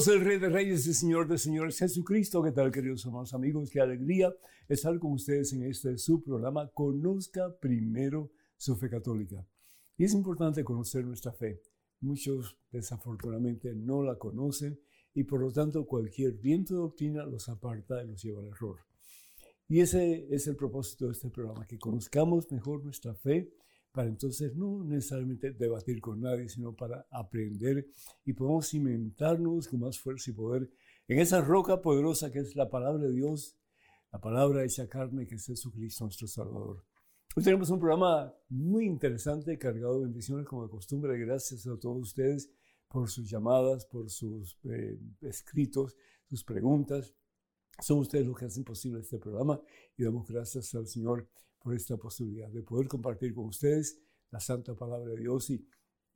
Sea el Rey de Reyes y Señor de Señores Jesucristo. ¿Qué tal, queridos hermanos amigos? Qué alegría estar con ustedes en este su programa. Conozca primero su fe católica. Y es importante conocer nuestra fe. Muchos desafortunadamente no la conocen y por lo tanto cualquier viento de doctrina los aparta y los lleva al error. Y ese es el propósito de este programa, que conozcamos mejor nuestra fe para entonces no necesariamente debatir con nadie, sino para aprender y podemos cimentarnos con más fuerza y poder en esa roca poderosa que es la palabra de Dios, la palabra hecha carne que es Jesucristo nuestro Salvador. Hoy tenemos un programa muy interesante, cargado de bendiciones como de costumbre. Gracias a todos ustedes por sus llamadas, por sus eh, escritos, sus preguntas. Son ustedes los que hacen posible este programa y damos gracias al Señor por esta posibilidad de poder compartir con ustedes la santa palabra de Dios y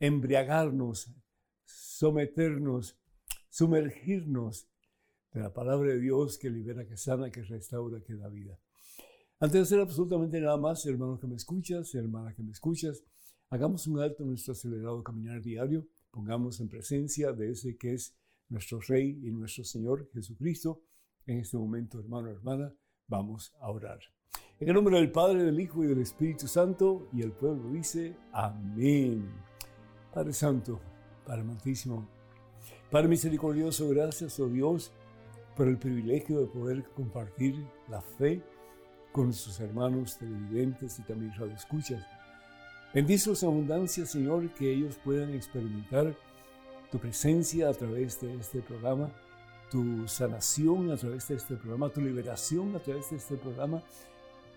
embriagarnos, someternos, sumergirnos de la palabra de Dios que libera, que sana, que restaura, que da vida. Antes de hacer absolutamente nada más, hermano que me escuchas, hermana que me escuchas, hagamos un alto en nuestro acelerado caminar diario, pongamos en presencia de ese que es nuestro Rey y nuestro Señor Jesucristo. En este momento, hermano, hermana, vamos a orar. En el nombre del Padre, del Hijo y del Espíritu Santo, y el pueblo dice, amén. Padre Santo, Padre Amantísimo, Padre Misericordioso, gracias, oh Dios, por el privilegio de poder compartir la fe con sus hermanos televidentes y también radioescuchas. Bendícelos en abundancia, Señor, que ellos puedan experimentar tu presencia a través de este programa, tu sanación a través de este programa, tu liberación a través de este programa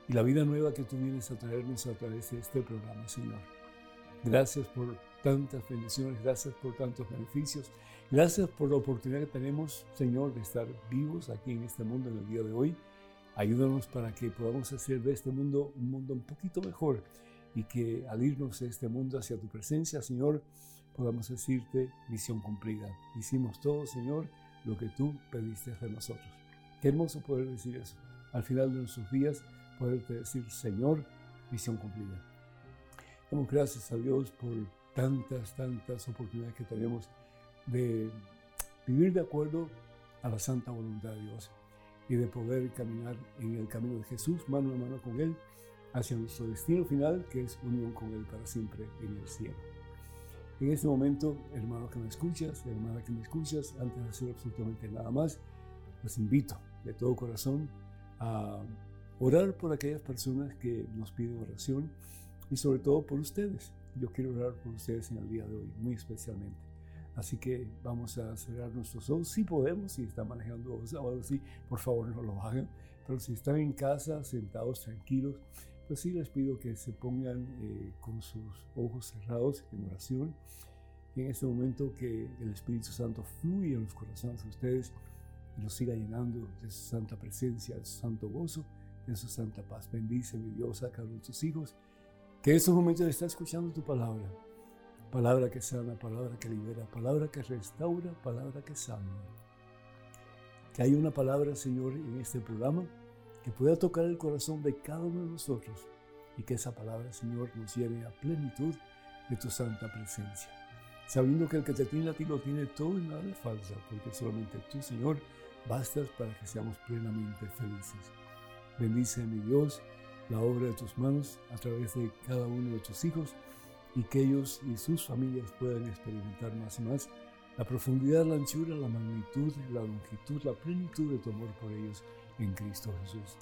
y la vida nueva que tú vienes a traernos a través de este programa, Señor. Gracias por tantas bendiciones, gracias por tantos beneficios, gracias por la oportunidad que tenemos, Señor, de estar vivos aquí en este mundo en el día de hoy. Ayúdanos para que podamos hacer de este mundo un mundo un poquito mejor y que al irnos de este mundo hacia tu presencia, Señor, podamos decirte misión cumplida. Hicimos todo, Señor, lo que tú pediste hacer nosotros. Qué hermoso poder decir eso. Al final de nuestros días, poderte decir, Señor, misión cumplida. Damos gracias a Dios por tantas, tantas oportunidades que tenemos de vivir de acuerdo a la santa voluntad de Dios y de poder caminar en el camino de Jesús, mano a mano con Él, hacia nuestro destino final, que es unión con Él para siempre en el cielo. En este momento, hermano que me escuchas, hermana que me escuchas, antes de hacer absolutamente nada más, los invito de todo corazón a orar por aquellas personas que nos piden oración y sobre todo por ustedes. Yo quiero orar por ustedes en el día de hoy, muy especialmente. Así que vamos a cerrar nuestros ojos, si podemos, si están manejando o algo así, por favor no lo hagan. Pero si están en casa, sentados, tranquilos, pues sí les pido que se pongan eh, con sus ojos cerrados en oración. Y en este momento que el Espíritu Santo fluya en los corazones de ustedes y los siga llenando de su santa presencia, de su santo gozo en su santa paz. Bendice, mi Dios, a cada uno de tus hijos, que en estos momentos está escuchando tu palabra. Palabra que sana, palabra que libera, palabra que restaura, palabra que salva. Que hay una palabra, Señor, en este programa que pueda tocar el corazón de cada uno de nosotros y que esa palabra, Señor, nos lleve a plenitud de tu santa presencia. Sabiendo que el que te tiene a ti lo tiene todo y nada le falta, porque solamente tú, Señor, bastas para que seamos plenamente felices. Bendice, mi Dios, la obra de tus manos a través de cada uno de tus hijos y que ellos y sus familias puedan experimentar más y más la profundidad, la anchura, la magnitud, la longitud, la plenitud de tu amor por ellos en Cristo Jesús.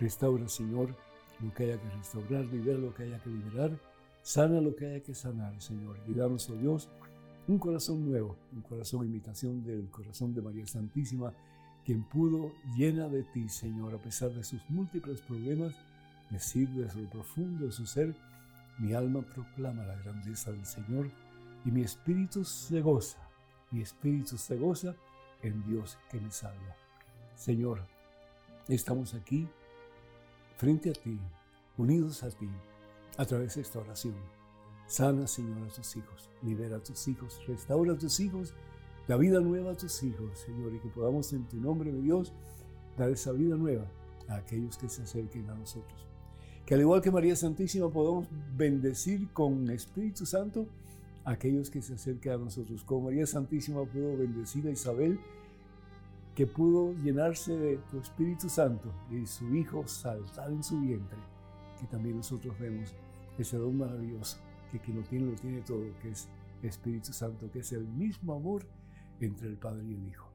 Restaura, Señor, lo que haya que restaurar, libera lo que haya que liberar, sana lo que haya que sanar, Señor, y danos, oh Dios, un corazón nuevo, un corazón imitación del corazón de María Santísima, quien pudo, llena de ti, Señor, a pesar de sus múltiples problemas, decir desde lo profundo de su ser, mi alma proclama la grandeza del Señor y mi espíritu se goza, mi espíritu se goza en Dios que me salva. Señor, estamos aquí frente a ti, unidos a ti, a través de esta oración. Sana, Señor, a tus hijos, libera a tus hijos, restaura a tus hijos la vida nueva a tus hijos, Señor, y que podamos en tu nombre, mi Dios, dar esa vida nueva a aquellos que se acerquen a nosotros. Que al igual que María Santísima podamos bendecir con Espíritu Santo aquellos que se acercan a nosotros. Como María Santísima pudo bendecir a Isabel, que pudo llenarse de tu Espíritu Santo y su Hijo saltar en su vientre, que también nosotros vemos ese don maravilloso, que quien lo tiene, lo tiene todo, que es Espíritu Santo, que es el mismo amor entre el Padre y el Hijo.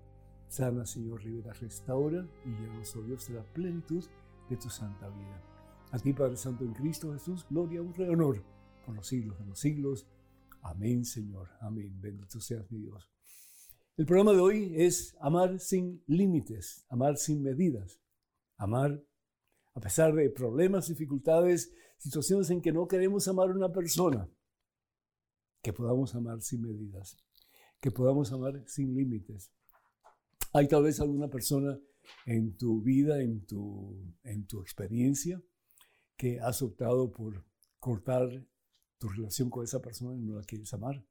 Sana, Señor Rivera, restaura y llenos, oh Dios, de la plenitud de tu santa vida. A ti, Padre Santo, en Cristo Jesús, gloria, honra y honor por los siglos de los siglos. Amén, Señor. Amén. Bendito seas mi Dios. El programa de hoy es amar sin límites, amar sin medidas, amar a pesar de problemas, dificultades, situaciones en que no queremos amar a una persona, que podamos amar sin medidas, que podamos amar sin límites. Hay tal vez alguna persona en tu vida, en tu, en tu experiencia, que has optado por cortar tu relación con esa persona y no la quieres amar.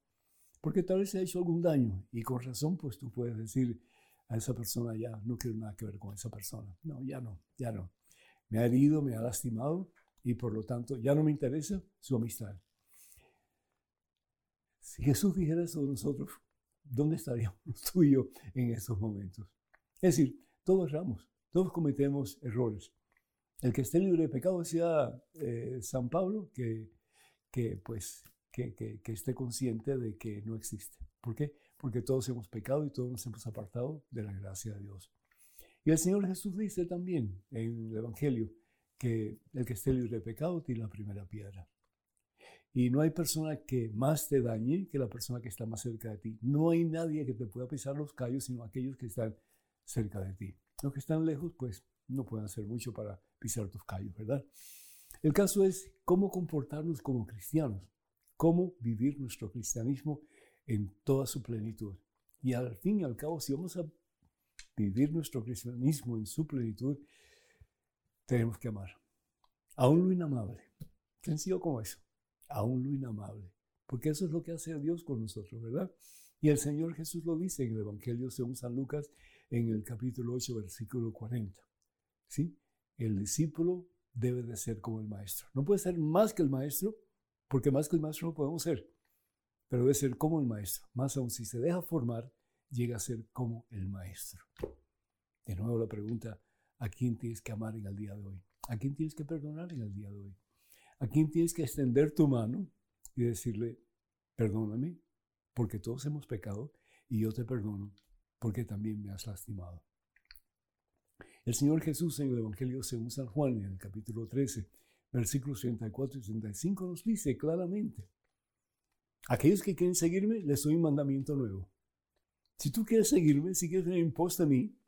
Porque tal vez se ha hecho algún daño y con razón pues tú puedes decir a esa persona ya no quiero nada que ver con esa persona. No, ya no, ya no. Me ha herido, me ha lastimado y por lo tanto ya no me interesa su amistad. Si Jesús dijera eso de nosotros, ¿dónde estaríamos tú y yo en estos momentos? Es decir, todos erramos, todos cometemos errores. El que esté libre de pecado, decía eh, San Pablo, que que pues que, que, esté consciente de que no existe. ¿Por qué? Porque todos hemos pecado y todos nos hemos apartado de la gracia de Dios. Y el Señor Jesús dice también en el Evangelio que el que esté libre de pecado tiene la primera piedra. Y no hay persona que más te dañe que la persona que está más cerca de ti. No hay nadie que te pueda pisar los callos, sino aquellos que están cerca de ti. Los que están lejos, pues no pueden hacer mucho para pisar tus callos, ¿verdad? El caso es cómo comportarnos como cristianos, cómo vivir nuestro cristianismo en toda su plenitud. Y al fin y al cabo, si vamos a vivir nuestro cristianismo en su plenitud, tenemos que amar. Aún lo inamable. Sencillo como eso. Aún lo inamable. Porque eso es lo que hace Dios con nosotros, ¿verdad? Y el Señor Jesús lo dice en el Evangelio según San Lucas, en el capítulo 8, versículo 40. ¿Sí? El discípulo debe de ser como el maestro. No puede ser más que el maestro, porque más que el maestro no podemos ser, pero debe ser como el maestro. Más aún si se deja formar, llega a ser como el maestro. De nuevo la pregunta, ¿a quién tienes que amar en el día de hoy? ¿A quién tienes que perdonar en el día de hoy? ¿A quién tienes que extender tu mano y decirle, perdóname, porque todos hemos pecado y yo te perdono, porque también me has lastimado? El Señor Jesús en el Evangelio según San Juan, en el capítulo 13, versículos 34 y 35, nos dice claramente, aquellos que quieren seguirme, les doy un mandamiento nuevo. Si tú quieres seguirme, si quieres en pos de mí,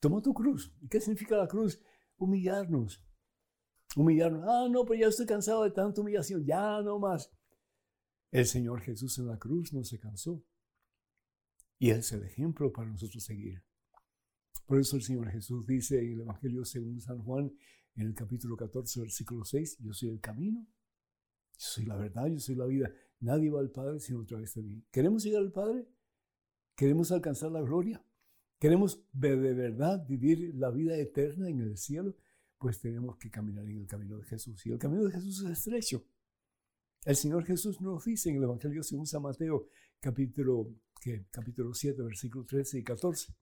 toma tu cruz. ¿Y qué significa la cruz? Humillarnos. Humillarnos. Ah, no, pero ya estoy cansado de tanta humillación. Ya no más. El Señor Jesús en la cruz no se cansó. Y es el ejemplo para nosotros seguir. Por eso el Señor Jesús dice en el Evangelio según San Juan, en el capítulo 14, versículo 6, yo soy el camino, yo soy la verdad, yo soy la vida. Nadie va al Padre sino a través de mí. ¿Queremos llegar al Padre? ¿Queremos alcanzar la gloria? ¿Queremos de verdad vivir la vida eterna en el cielo? Pues tenemos que caminar en el camino de Jesús. Y el camino de Jesús es estrecho. El Señor Jesús nos dice en el Evangelio según San Mateo, capítulo, ¿qué? capítulo 7, versículos 13 y 14.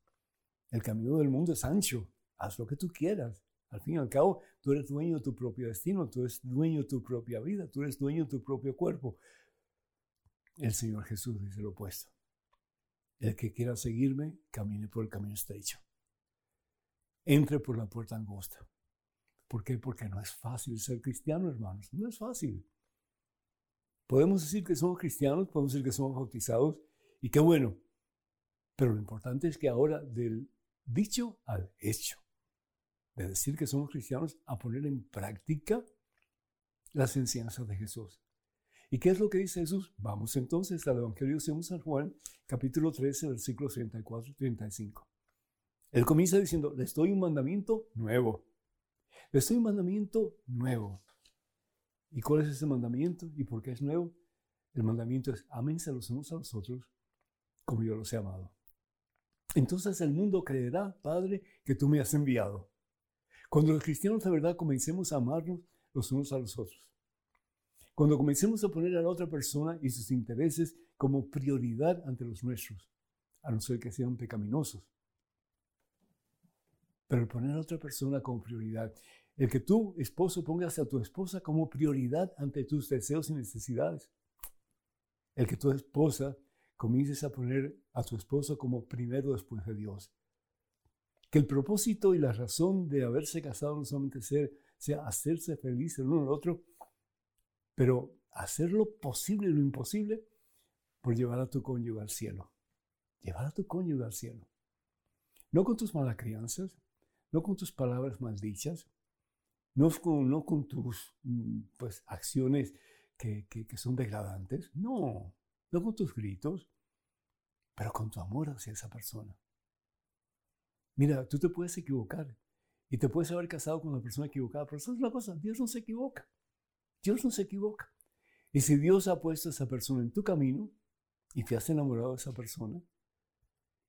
El camino del mundo es ancho. Haz lo que tú quieras. Al fin y al cabo, tú eres dueño de tu propio destino, tú eres dueño de tu propia vida, tú eres dueño de tu propio cuerpo. El Señor Jesús dice lo opuesto. El que quiera seguirme, camine por el camino estrecho. Entre por la puerta angosta. ¿Por qué? Porque no es fácil ser cristiano, hermanos. No es fácil. Podemos decir que somos cristianos, podemos decir que somos bautizados, y qué bueno. Pero lo importante es que ahora del dicho al hecho, de decir que somos cristianos a poner en práctica las enseñanzas de Jesús. ¿Y qué es lo que dice Jesús? Vamos entonces al Evangelio según San Juan, capítulo 13, versículos 34 y 35. Él comienza diciendo, les doy un mandamiento nuevo. Les doy un mandamiento nuevo. ¿Y cuál es ese mandamiento? ¿Y por qué es nuevo? El mandamiento es, ámense los unos a los otros como yo los he amado. Entonces el mundo creerá, Padre, que tú me has enviado. Cuando los cristianos de verdad comencemos a amarnos los unos a los otros. Cuando comencemos a poner a la otra persona y sus intereses como prioridad ante los nuestros, a no ser que sean pecaminosos. Pero poner a otra persona como prioridad, el que tú, esposo, pongas a tu esposa como prioridad ante tus deseos y necesidades, el que tu esposa comiences a poner a tu esposo como primero después de Dios. Que el propósito y la razón de haberse casado no solamente ser, sea hacerse feliz el uno al otro, pero hacer lo posible y lo imposible por llevar a tu cónyuge al cielo. Llevar a tu cónyuge al cielo. No con tus malas crianzas, no con tus palabras maldichas, no con, no con tus mm, pues, acciones que, que, son degradantes, no, no con tus gritos, pero con tu amor hacia esa persona. Mira, tú te puedes equivocar y te puedes haber casado con una persona equivocada, pero eso es la cosa, Dios no se equivoca. Dios no se equivoca. Y si Dios ha puesto a esa persona en tu camino y te has enamorado de esa persona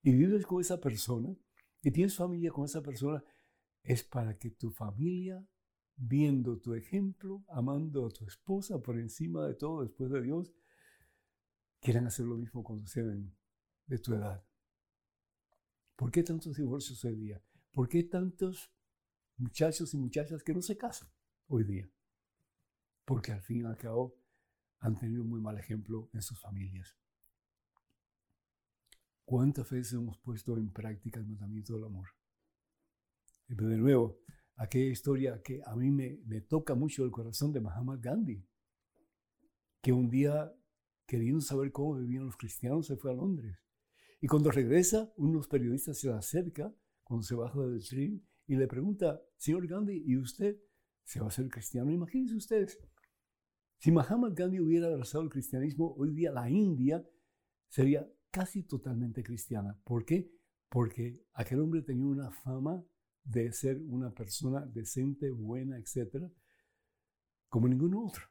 y vives con esa persona y tienes familia con esa persona, es para que tu familia, viendo tu ejemplo, amando a tu esposa por encima de todo después de Dios, quieran hacer lo mismo cuando sean de tu edad. ¿Por qué tantos divorcios hoy día? ¿Por qué tantos muchachos y muchachas que no se casan hoy día? Porque al fin y al cabo han tenido un muy mal ejemplo en sus familias. ¿Cuántas veces hemos puesto en práctica el mandamiento del amor? Y de nuevo, aquella historia que a mí me, me toca mucho el corazón de Mahatma Gandhi, que un día, queriendo saber cómo vivían los cristianos, se fue a Londres y cuando regresa, unos periodistas se le acerca cuando se baja del tren y le pregunta, señor Gandhi, ¿y usted se va a ser cristiano? Imagínense ustedes, si Mahatma Gandhi hubiera abrazado el cristianismo, hoy día la India sería casi totalmente cristiana. ¿Por qué? Porque aquel hombre tenía una fama de ser una persona decente, buena, etc., como ningún otro.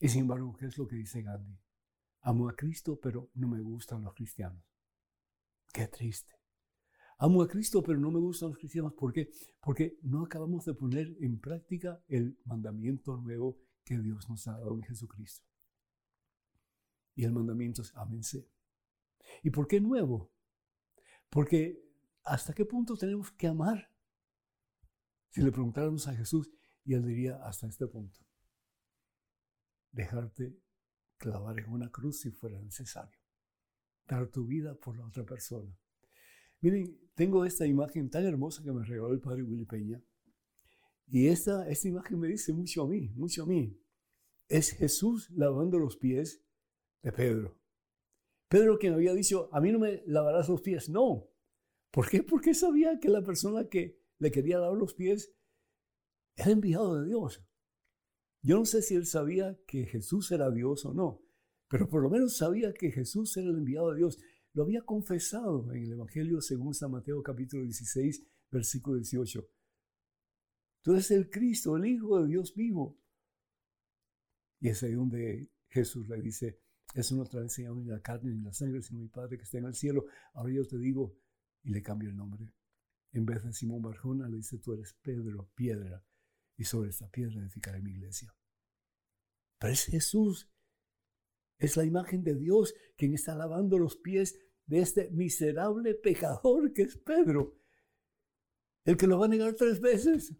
Y sin embargo, ¿qué es lo que dice Gandhi? Amo a Cristo, pero no me gustan los cristianos. Qué triste. Amo a Cristo, pero no me gustan los cristianos. ¿Por qué? Porque no acabamos de poner en práctica el mandamiento nuevo que Dios nos ha dado en Jesucristo. Y el mandamiento es ámense. ¿Y por qué nuevo? Porque ¿hasta qué punto tenemos que amar? Si le preguntáramos a Jesús, él diría hasta este punto. Dejarte clavar en una cruz si fuera necesario dar tu vida por la otra persona. Miren, tengo esta imagen tan hermosa que me regaló el padre Willy Peña. Y esta, esta imagen me dice mucho a mí, mucho a mí. Es Jesús lavando los pies de Pedro. Pedro quien había dicho, a mí no me lavarás los pies. No. ¿Por qué? Porque sabía que la persona que le quería lavar los pies era enviado de Dios. Yo no sé si él sabía que Jesús era Dios o no, pero por lo menos sabía que Jesús era el enviado de Dios. Lo había confesado en el Evangelio según San Mateo capítulo 16, versículo 18. Tú eres el Cristo, el Hijo de Dios vivo. Y es ahí donde Jesús le dice, eso no trae enseñado ni la carne ni la sangre, sino mi Padre que está en el cielo. Ahora yo te digo, y le cambio el nombre. En vez de Simón Barjona, le dice, tú eres Pedro, piedra, y sobre esta piedra edificaré mi iglesia. Pero es Jesús es la imagen de Dios quien está lavando los pies de este miserable pecador que es Pedro. El que lo va a negar tres veces.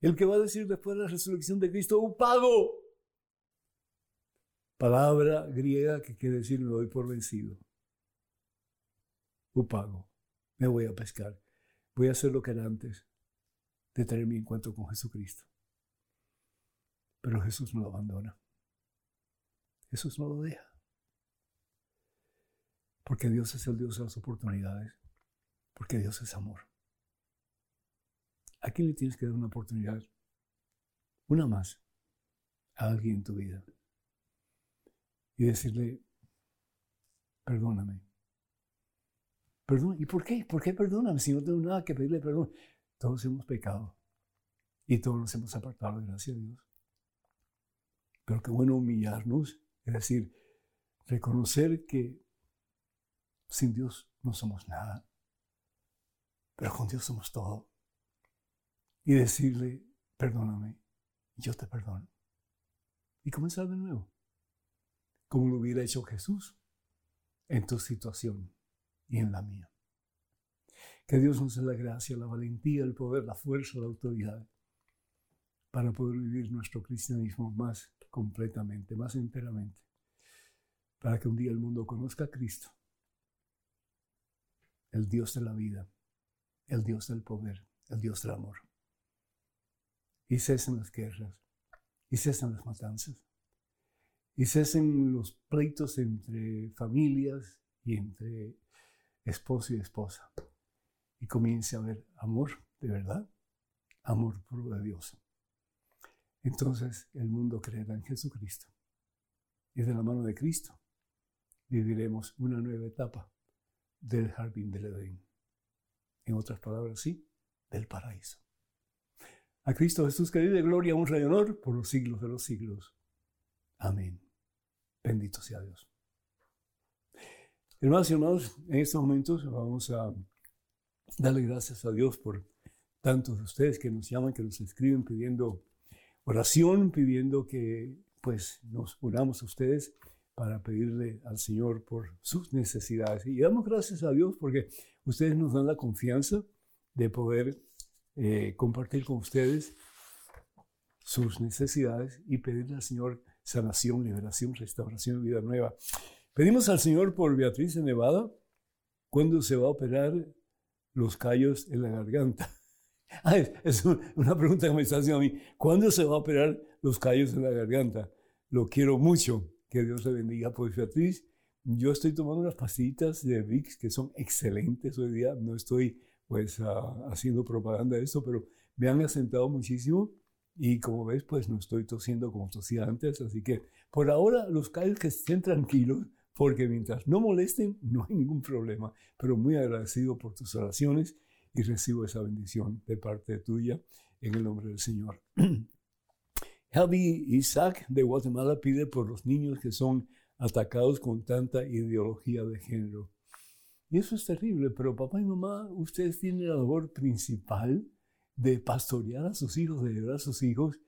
El que va a decir después de la resurrección de Cristo, un pago. Palabra griega que quiere decir me doy por vencido. Un pago. Me voy a pescar. Voy a hacer lo que era antes de tener mi encuentro con Jesucristo. Pero Jesús no lo abandona. Jesús no lo deja. Porque Dios es el Dios de las oportunidades. Porque Dios es amor. ¿A quién le tienes que dar una oportunidad? Una más. A alguien en tu vida. Y decirle, perdóname. Perdón. ¿Y por qué? ¿Por qué perdóname si no tengo nada que pedirle perdón? Todos hemos pecado. Y todos nos hemos apartado, gracias a Dios. Pero qué bueno humillarnos es decir, reconocer que sin Dios no somos nada, pero con Dios somos todo. Y decirle, perdóname, yo te perdono. y comenzar de nuevo, como lo hubiera hecho Jesús en tu situación y en la mía. Que Dios nos dé la gracia, la valentía, el poder, la fuerza, la autoridad para poder vivir nuestro cristianismo más completamente, más enteramente, para que un día el mundo conozca a Cristo, el Dios de la vida, el Dios del poder, el Dios del amor. Y cesen las guerras, y cesen las matanzas, y cesen los pleitos entre familias y entre esposo y esposa. Y comience a haber amor de verdad, amor puro de Dios. Entonces el mundo creerá en Jesucristo. Y de la mano de Cristo viviremos una nueva etapa del jardín del Edén. En otras palabras, sí, del paraíso. A Cristo Jesús que vive gloria, honra y honor por los siglos de los siglos. Amén. Bendito sea Dios. Hermanos y hermanos, en estos momentos vamos a darle gracias a Dios por tantos de ustedes que nos llaman, que nos escriben pidiendo oración, pidiendo que pues nos unamos a ustedes para pedirle al Señor por sus necesidades. Y damos gracias a Dios porque ustedes nos dan la confianza de poder eh, compartir con ustedes sus necesidades y pedirle al Señor sanación, liberación, restauración, vida nueva. Pedimos al Señor por Beatriz de Nevada, cuando se va a operar los callos en la garganta. Ah, es una pregunta que me está haciendo a mí. ¿Cuándo se va a operar los callos en la garganta? Lo quiero mucho. Que Dios le bendiga. Pues Beatriz, yo estoy tomando unas pastillitas de VIX que son excelentes hoy día. No estoy pues ah, haciendo propaganda de esto, pero me han asentado muchísimo y como ves, pues no estoy tosiendo como tosía antes. Así que por ahora los callos que estén tranquilos, porque mientras no molesten, no hay ningún problema. Pero muy agradecido por tus oraciones y recibo esa bendición de parte tuya en el nombre del Señor. Javi Isaac de Guatemala pide por los niños que son atacados con tanta ideología de género. Y eso es terrible, pero papá y mamá, ustedes tienen la labor principal de pastorear a sus hijos, de ayudar a sus hijos,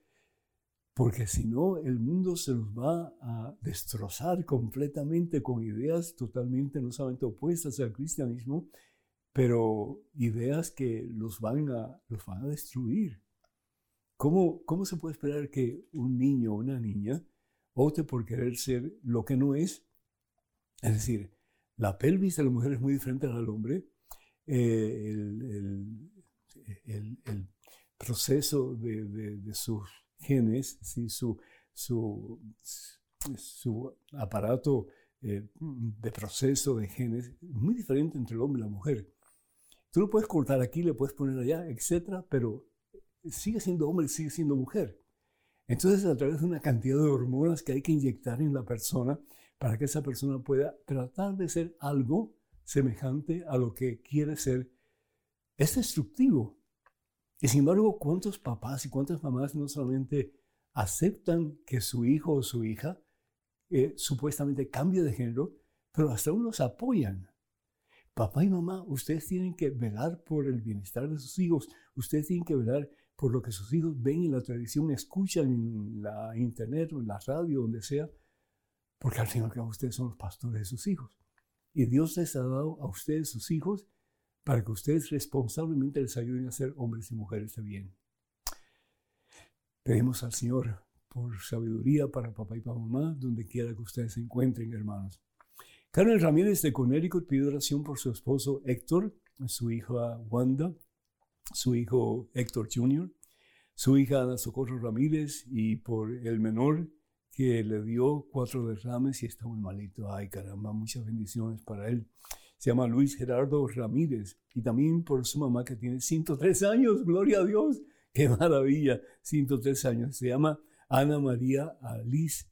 porque si no, el mundo se los va a destrozar completamente con ideas totalmente, no solamente opuestas al cristianismo, pero ideas que los van a, los van a destruir. ¿Cómo, ¿Cómo se puede esperar que un niño o una niña opte por querer ser lo que no es? Es decir, la pelvis de la mujer es muy diferente a la del hombre. Eh, el, proceso de, de, sus genes, su, su, su, aparato eh, de proceso de genes, es muy diferente entre el hombre y la mujer. Tú lo puedes cortar aquí, le puedes poner allá, etcétera, pero sigue siendo hombre, sigue siendo mujer. Entonces, a través de una cantidad de hormonas que hay que inyectar en la persona para que esa persona pueda tratar de ser algo semejante a lo que quiere ser, es destructivo. Y sin embargo, ¿cuántos papás y cuántas mamás no solamente aceptan que su hijo o su hija eh, supuestamente cambie de género, pero hasta aún los apoyan? Papá y mamá, ustedes tienen que velar por el bienestar de sus hijos. Ustedes tienen que velar por lo que sus hijos ven en la tradición, escuchan en la internet en la radio, donde sea, porque al final ustedes son los pastores de sus hijos. Y Dios les ha dado a ustedes sus hijos para que ustedes responsablemente les ayuden a ser hombres y mujeres de bien. Pedimos al Señor por sabiduría para papá y para mamá, donde quiera que ustedes se encuentren, hermanos. Carmen Ramírez de Connecticut pide oración por su esposo Héctor, su hija Wanda, su hijo Héctor Jr., su hija Ana Socorro Ramírez y por el menor que le dio cuatro derrames y está muy malito. Ay, caramba, muchas bendiciones para él. Se llama Luis Gerardo Ramírez y también por su mamá que tiene 103 años, gloria a Dios, qué maravilla, 103 años. Se llama Ana María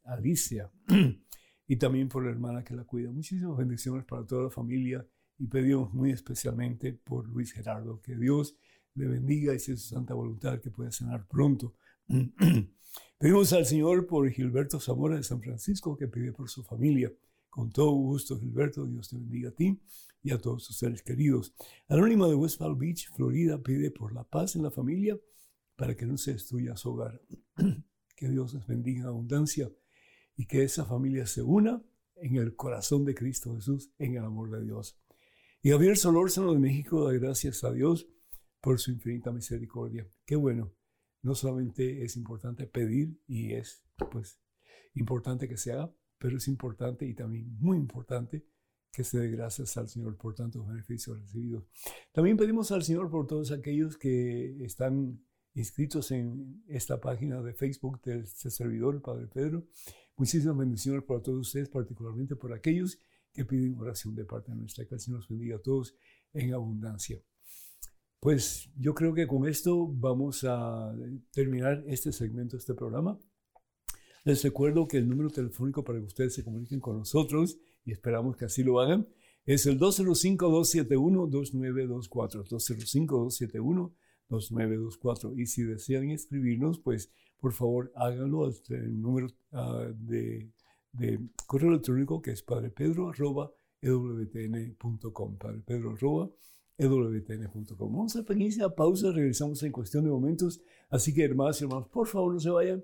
Alicia. y también por la hermana que la cuida. Muchísimas bendiciones para toda la familia y pedimos muy especialmente por Luis Gerardo, que Dios le bendiga y sea su santa voluntad que pueda sanar pronto. Pedimos al Señor por Gilberto Zamora de San Francisco, que pide por su familia. Con todo gusto, Gilberto, Dios te bendiga a ti y a todos tus seres queridos. Anónima de West Palm Beach, Florida, pide por la paz en la familia para que no se destruya su hogar. Que Dios les bendiga en abundancia y que esa familia se una en el corazón de Cristo Jesús, en el amor de Dios. Y Javier Solórzano de México da gracias a Dios por su infinita misericordia. Qué bueno. No solamente es importante pedir y es pues importante que se haga, pero es importante y también muy importante que se dé gracias al Señor por tantos beneficios recibidos. También pedimos al Señor por todos aquellos que están inscritos en esta página de Facebook de este servidor, el Padre Pedro. Muchísimas bendiciones para todos ustedes, particularmente por aquellos que piden oración de parte de nuestra. Que el Señor los bendiga a todos en abundancia. Pues yo creo que con esto vamos a terminar este segmento, este programa. Les recuerdo que el número telefónico para que ustedes se comuniquen con nosotros, y esperamos que así lo hagan, es el 205-271-2924. 205-271-2924. Y si desean escribirnos, pues por favor háganlo al número uh, de, correo electrónico que es padrepedro.ewtn.com. Padrepedro.ewtn.com. Vamos a pequeña pausa, regresamos en cuestión de momentos. Así que hermanos y hermanos, por favor no se vayan,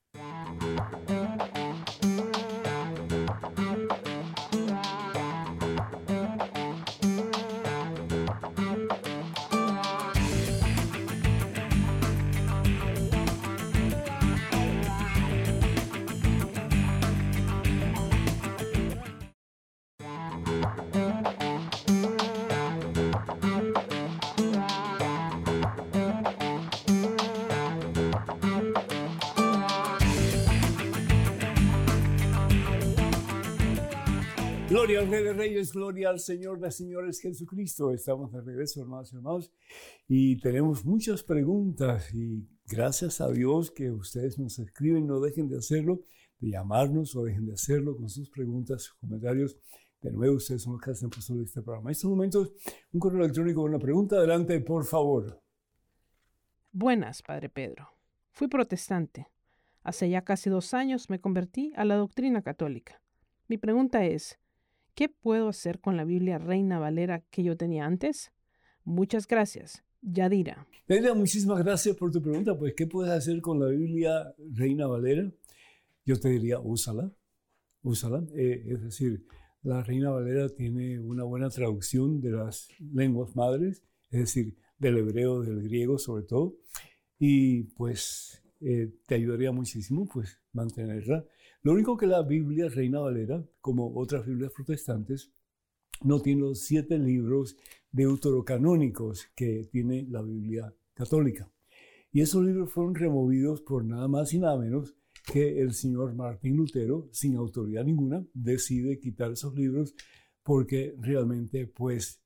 Gloria al Rey de Reyes, gloria al Señor de Señores Jesucristo. Estamos de regreso, hermanos y hermanos, y tenemos muchas preguntas y gracias a Dios que ustedes nos escriben, no dejen de hacerlo, de llamarnos o dejen de hacerlo con sus preguntas, sus comentarios. De nuevo, ustedes son los que hacen posible este programa. En estos momentos, un correo electrónico con una pregunta. Adelante, por favor. Buenas, Padre Pedro. Fui protestante. Hace ya casi dos años me convertí a la doctrina católica. Mi pregunta es, ¿Qué puedo hacer con la Biblia Reina Valera que yo tenía antes? Muchas gracias. Yadira. Yadira, muchísimas gracias por tu pregunta. Pues, ¿qué puedes hacer con la Biblia Reina Valera? Yo te diría, úsala. Úsala. Eh, es decir, la Reina Valera tiene una buena traducción de las lenguas madres, es decir, del hebreo, del griego sobre todo. Y pues eh, te ayudaría muchísimo pues mantenerla. Lo único que la Biblia Reina Valera, como otras Biblias protestantes, no tiene los siete libros deuterocanónicos que tiene la Biblia católica. Y esos libros fueron removidos por nada más y nada menos que el señor Martín Lutero, sin autoridad ninguna, decide quitar esos libros porque realmente, pues,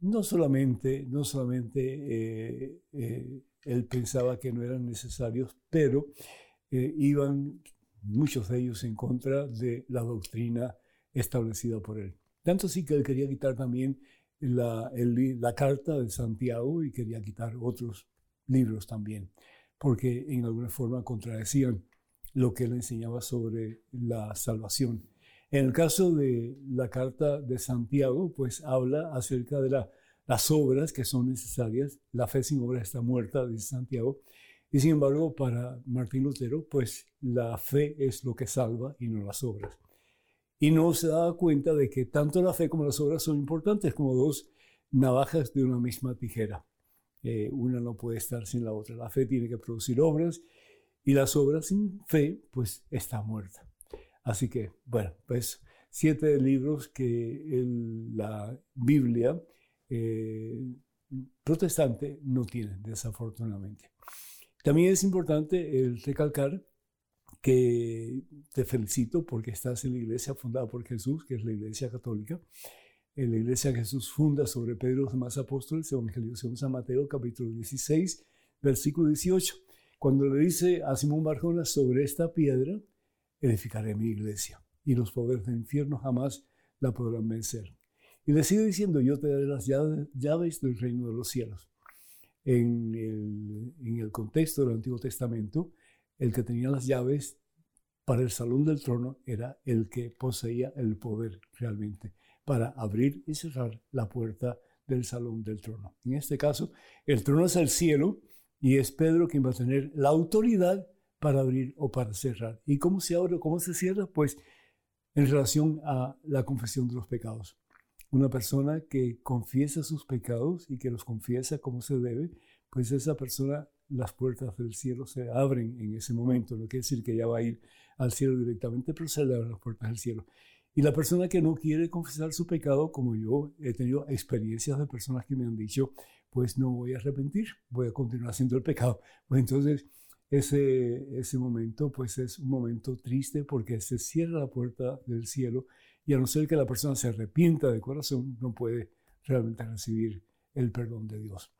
no solamente, no solamente eh, eh, él pensaba que no eran necesarios, pero eh, iban muchos de ellos en contra de la doctrina establecida por él. Tanto así que él quería quitar también la, la carta de Santiago y quería quitar otros libros también, porque en alguna forma contradecían lo que él enseñaba sobre la salvación. En el caso de la carta de Santiago, pues habla acerca de las obras que son necesarias. La fe sin obras está muerta, dice Santiago. Y sin embargo, para Martín Lutero, pues la fe es lo que salva y no las obras. Y no se daba cuenta de que tanto la fe como las obras son importantes como dos navajas de una misma tijera. Eh, una no puede estar sin la otra. La fe tiene que producir obras y las obras sin fe, pues está muerta. Así que, bueno, pues siete libros que la Biblia eh, protestante no tiene, desafortunadamente. También es importante el recalcar que te felicito porque estás en la iglesia fundada por Jesús, que es la iglesia católica. En la iglesia Jesús funda sobre Pedro los demás apóstoles, Evangelio según San Mateo, capítulo 16, versículo 18, cuando le dice a Simón Barjona, sobre esta piedra edificaré mi iglesia y los poderes del infierno jamás la podrán vencer. Y le sigue diciendo, yo te daré las llaves del reino de los cielos en el, contexto del Antiguo Testamento, el que tenía las llaves para el salón del trono era el que poseía el poder realmente para abrir y cerrar la puerta del salón del trono. En este caso, el trono es el cielo Y es Pedro quien va a tener la autoridad para abrir o para cerrar. ¿Y cómo se abre o cómo se cierra? Pues en relación a la confesión de los pecados. Una persona que confiesa sus pecados y que los confiesa como se debe, pues esa persona, las puertas del cielo se abren en ese momento. No quiere decir que ya va a ir al cielo directamente, pero se le abren las puertas del cielo. Y la persona que no quiere confesar su pecado, como yo he tenido experiencias de personas que me han dicho, pues no voy a arrepentir, voy a continuar haciendo el pecado. Pues entonces ese, ese momento pues es un momento triste porque se cierra la puerta del cielo y a no ser que la persona se arrepienta de corazón, no puede realmente recibir el perdón de Dios.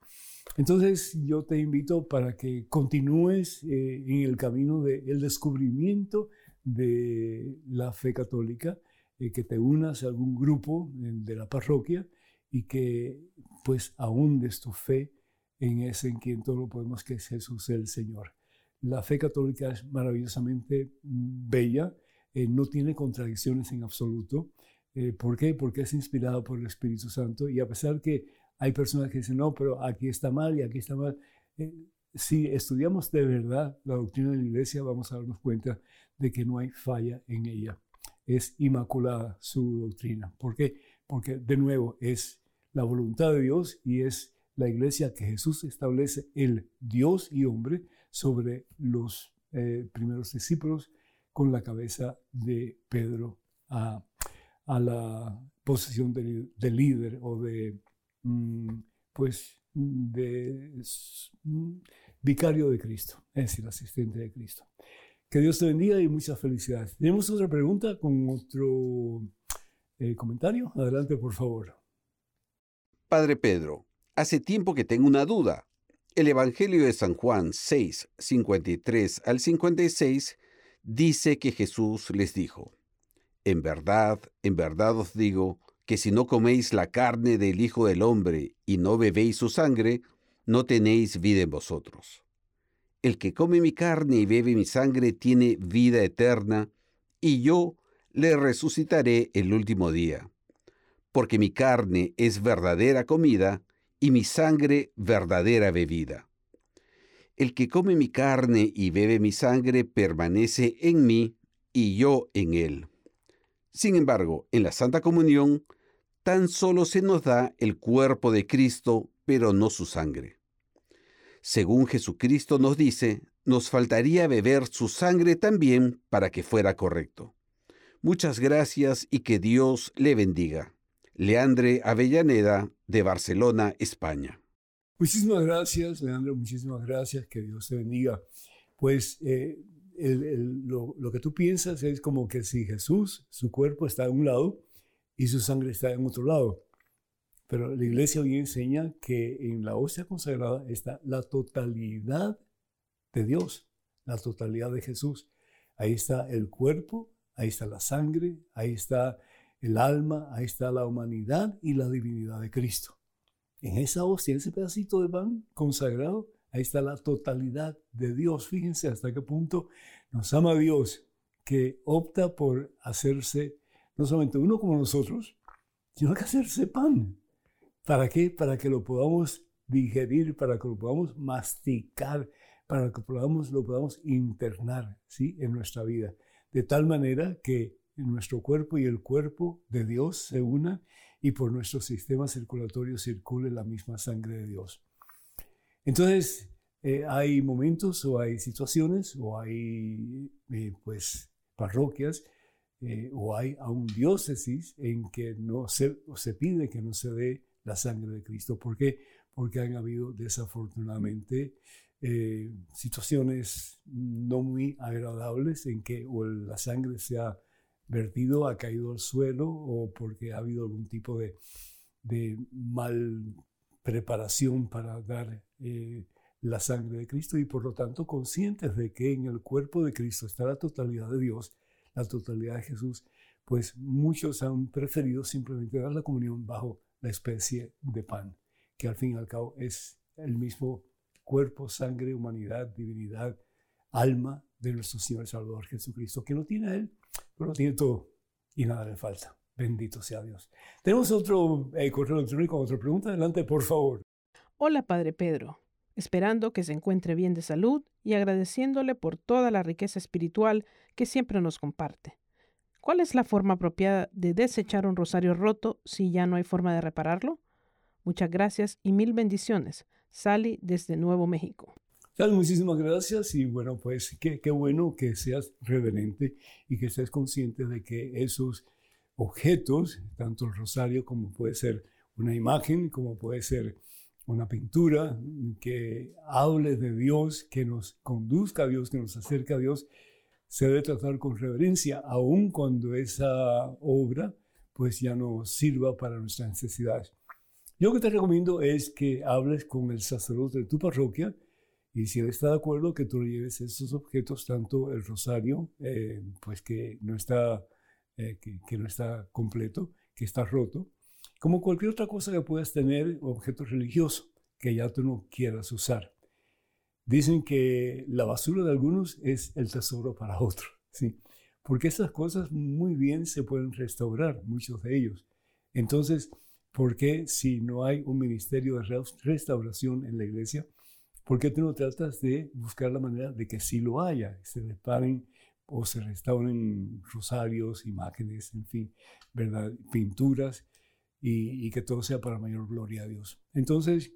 Entonces yo te invito para que continúes eh, en el camino del descubrimiento de la fe católica, eh, que te unas a algún grupo de la parroquia y que pues ahondes tu fe en ese en quien todo lo podemos que es Jesús el Señor. La fe católica es maravillosamente mm, bella, eh, no tiene contradicciones en absoluto. Eh, ¿Por qué? Porque es inspirada por el Espíritu Santo y a pesar que hay personas que dicen, no, pero aquí está mal y aquí está mal, eh, si estudiamos de verdad la doctrina de la iglesia, vamos a darnos cuenta de que no hay falla en ella. Es inmaculada su doctrina. ¿Por qué? Porque de nuevo es la voluntad de Dios y es la iglesia que Jesús establece, el Dios y hombre, sobre los primeros discípulos con la cabeza de Pedro a, la posición de, líder o de, mm, pues, de mm, vicario de Cristo, es decir, asistente de Cristo. Que Dios te bendiga y muchas felicidades. Tenemos otra pregunta con otro eh, comentario. Adelante, por favor. Padre Pedro, hace tiempo que tengo una duda. El Evangelio de San Juan 6, 53 al 56 dice que Jesús les dijo, En verdad, en verdad os digo, que si no coméis la carne del Hijo del Hombre y no bebéis su sangre, no tenéis vida en vosotros. El que come mi carne y bebe mi sangre tiene vida eterna, y yo le resucitaré el último día. Porque mi carne es verdadera comida y mi sangre verdadera bebida. El que come mi carne y bebe mi sangre permanece en mí y yo en él. Sin embargo, en la Santa Comunión, tan solo se nos da el cuerpo de Cristo, pero no su sangre. Según Jesucristo nos dice, nos faltaría beber su sangre también para que fuera correcto. Muchas gracias y que Dios le bendiga. Leandre Avellaneda, de Barcelona, España. Muchísimas gracias, Leandro, muchísimas gracias, que Dios te bendiga. Pues eh, lo, lo, que tú piensas es como que si Jesús, su cuerpo está en un lado y su sangre está en otro lado. Pero la iglesia hoy enseña que en la hostia consagrada está la totalidad de Dios, la totalidad de Jesús. Ahí está el cuerpo, ahí está la sangre, ahí está el alma, ahí está la humanidad y la divinidad de Cristo. En esa hostia, ese pedacito de pan consagrado, ahí está la totalidad de Dios. Fíjense hasta qué punto nos ama Dios, que opta por hacerse no solamente uno como nosotros, sino que hacerse pan. ¿Para qué? Para que lo podamos digerir, para que lo podamos masticar, para que lo podamos internar ¿sí? en nuestra vida. De tal manera que nuestro cuerpo y el cuerpo de Dios se unan y por nuestro sistema circulatorio circule la misma sangre de Dios. Entonces, eh, hay momentos o hay situaciones o hay eh, pues parroquias eh, o hay aún diócesis en que no se, se pide que no se dé la sangre de Cristo. ¿Por qué? Porque han habido desafortunadamente situaciones no muy agradables en que o la sangre sea vertido, ha caído al suelo o porque ha habido algún tipo de, mal preparación para dar eh, la sangre de Cristo y por lo tanto conscientes de que en el cuerpo de Cristo está la totalidad de Dios, la totalidad de Jesús, pues muchos han preferido simplemente dar la comunión bajo la especie de pan, que al fin y al cabo es el mismo cuerpo, sangre, humanidad, divinidad, alma de nuestro Señor Salvador Jesucristo, que no tiene Él pero tiene todo y nada le falta. Bendito sea Dios. Tenemos otro eh, correo electrónico, otra pregunta. Adelante, por favor. Hola, Padre Pedro. esperando que se encuentre bien de salud y agradeciéndole por toda la riqueza espiritual que siempre nos comparte. ¿Cuál es la forma apropiada de desechar un rosario roto si ya no hay forma de repararlo? Muchas gracias y mil bendiciones. Sally desde Nuevo México. Sally, muchísimas gracias y bueno, pues qué, qué bueno que seas reverente y que estés consciente de que esos objetos, tanto el rosario como puede ser una imagen, como puede ser una pintura, que hable de Dios, que nos conduzca a Dios, que nos acerque a Dios, se debe tratar con reverencia, aun cuando esa obra pues ya no sirva para nuestras necesidades. Yo lo que te recomiendo es que hables con el sacerdote de tu parroquia y si él está de acuerdo que tú le lleves esos objetos, tanto el rosario, eh, pues que no, está, eh, que, no está completo, que está roto, como cualquier otra cosa que puedas tener, objeto religioso, que ya tú no quieras usar. Dicen que la basura de algunos es el tesoro para otros, ¿sí? Porque esas cosas muy bien se pueden restaurar, muchos de ellos. Entonces, ¿por qué si no hay un ministerio de restauración en la iglesia, por qué tú no tratas de buscar la manera de que sí lo haya? Se reparen o se restauren rosarios, imágenes, en fin, ¿verdad? Pinturas y, y que todo sea para mayor gloria a Dios. Entonces,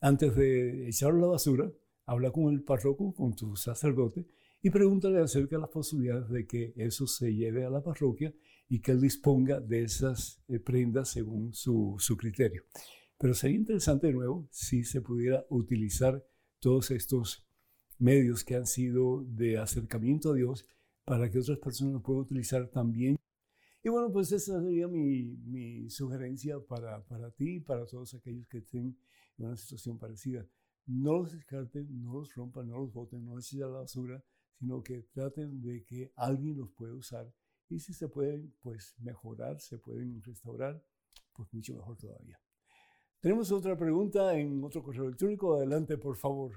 antes de echarlo a la basura, habla con el párroco, con tu sacerdote, y pregúntale acerca de las posibilidades de que eso se lleve a la parroquia y que él disponga de esas eh, prendas según su, su criterio. Pero sería interesante de nuevo si se pudiera utilizar todos estos medios que han sido de acercamiento a Dios para que otras personas lo puedan utilizar también. Y bueno, pues esa sería mi, mi sugerencia para, para ti y para todos aquellos que estén en una situación parecida no los descarten, no los rompan, no los boten, no les echen a la basura, sino que traten de que alguien los pueda usar. Y si se pueden, pues mejorar, se pueden restaurar, pues mucho mejor todavía. Tenemos otra pregunta en otro correo electrónico. Adelante, por favor.